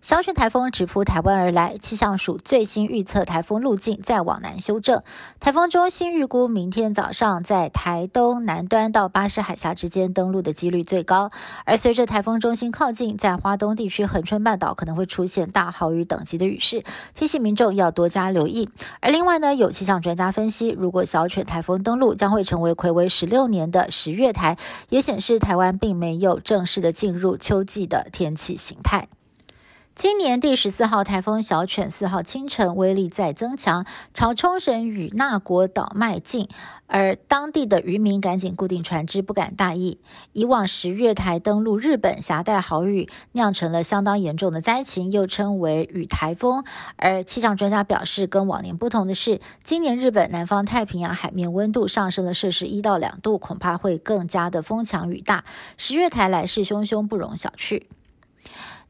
小犬台风直扑台湾而来，气象署最新预测台风路径再往南修正。台风中心预估明天早上在台东南端到巴士海峡之间登陆的几率最高，而随着台风中心靠近，在华东地区恒春半岛可能会出现大豪雨等级的雨势，提醒民众要多加留意。而另外呢，有气象专家分析，如果小犬台风登陆，将会成为魁违十六年的十月台，也显示台湾并没有正式的进入秋季的天气形态。今年第十四号台风小犬四号清晨威力再增强，朝冲绳与那国岛迈进，而当地的渔民赶紧固定船只，不敢大意。以往十月台登陆日本携带豪雨，酿成了相当严重的灾情，又称为雨台风。而气象专家表示，跟往年不同的是，今年日本南方太平洋海面温度上升了摄氏一到两度，恐怕会更加的风强雨大。十月台来势汹汹，不容小觑。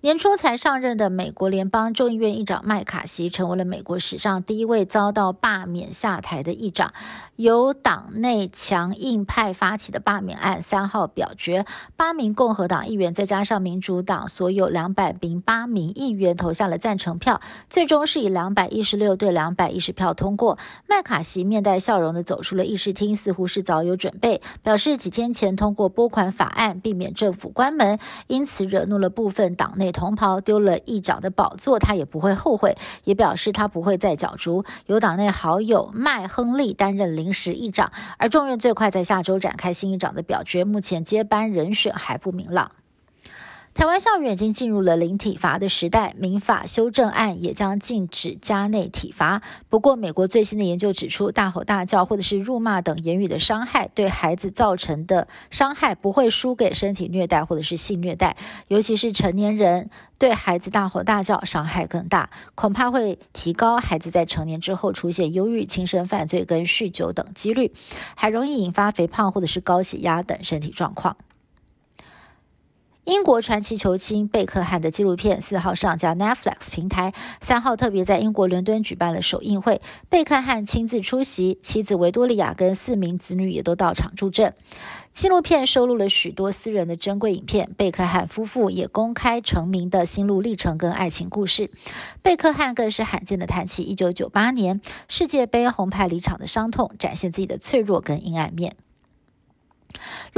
年初才上任的美国联邦众议院议长麦卡锡成为了美国史上第一位遭到罢免下台的议长。由党内强硬派发起的罢免案三号表决，八名共和党议员再加上民主党所有两百零八名议员投下了赞成票，最终是以两百一十六对两百一十票通过。麦卡锡面带笑容的走出了议事厅，似乎是早有准备，表示几天前通过拨款法案，避免政府关门，因此惹怒了部分党内。同袍丢了议长的宝座，他也不会后悔，也表示他不会再角逐。由党内好友麦亨利担任临时议长，而众院最快在下周展开新议长的表决，目前接班人选还不明朗。台湾校园已经进入了零体罚的时代，民法修正案也将禁止家内体罚。不过，美国最新的研究指出，大吼大叫或者是辱骂等言语的伤害，对孩子造成的伤害不会输给身体虐待或者是性虐待，尤其是成年人对孩子大吼大叫，伤害更大，恐怕会提高孩子在成年之后出现忧郁、轻生犯罪跟酗酒等几率，还容易引发肥胖或者是高血压等身体状况。英国传奇球星贝克汉的纪录片四号上架 Netflix 平台，三号特别在英国伦敦举办了首映会，贝克汉亲自出席，妻子维多利亚跟四名子女也都到场助阵。纪录片收录了许多私人的珍贵影片，贝克汉夫妇也公开成名的心路历程跟爱情故事。贝克汉更是罕见的谈起1998年世界杯红牌离场的伤痛，展现自己的脆弱跟阴暗面。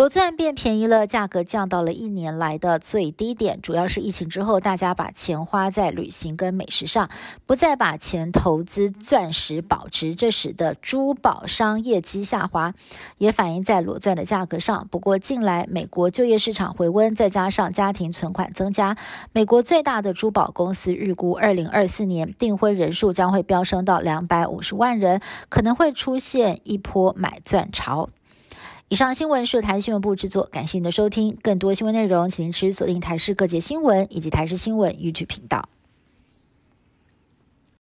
裸钻变便宜了，价格降到了一年来的最低点。主要是疫情之后，大家把钱花在旅行跟美食上，不再把钱投资钻石保值，这使得珠宝商业绩下滑，也反映在裸钻的价格上。不过近来美国就业市场回温，再加上家庭存款增加，美国最大的珠宝公司预估，二零二四年订婚人数将会飙升到两百五十万人，可能会出现一波买钻潮。以上新闻是台新闻部制作，感谢您的收听。更多新闻内容，请您持续锁定台视各界新闻以及台视新闻语剧频道。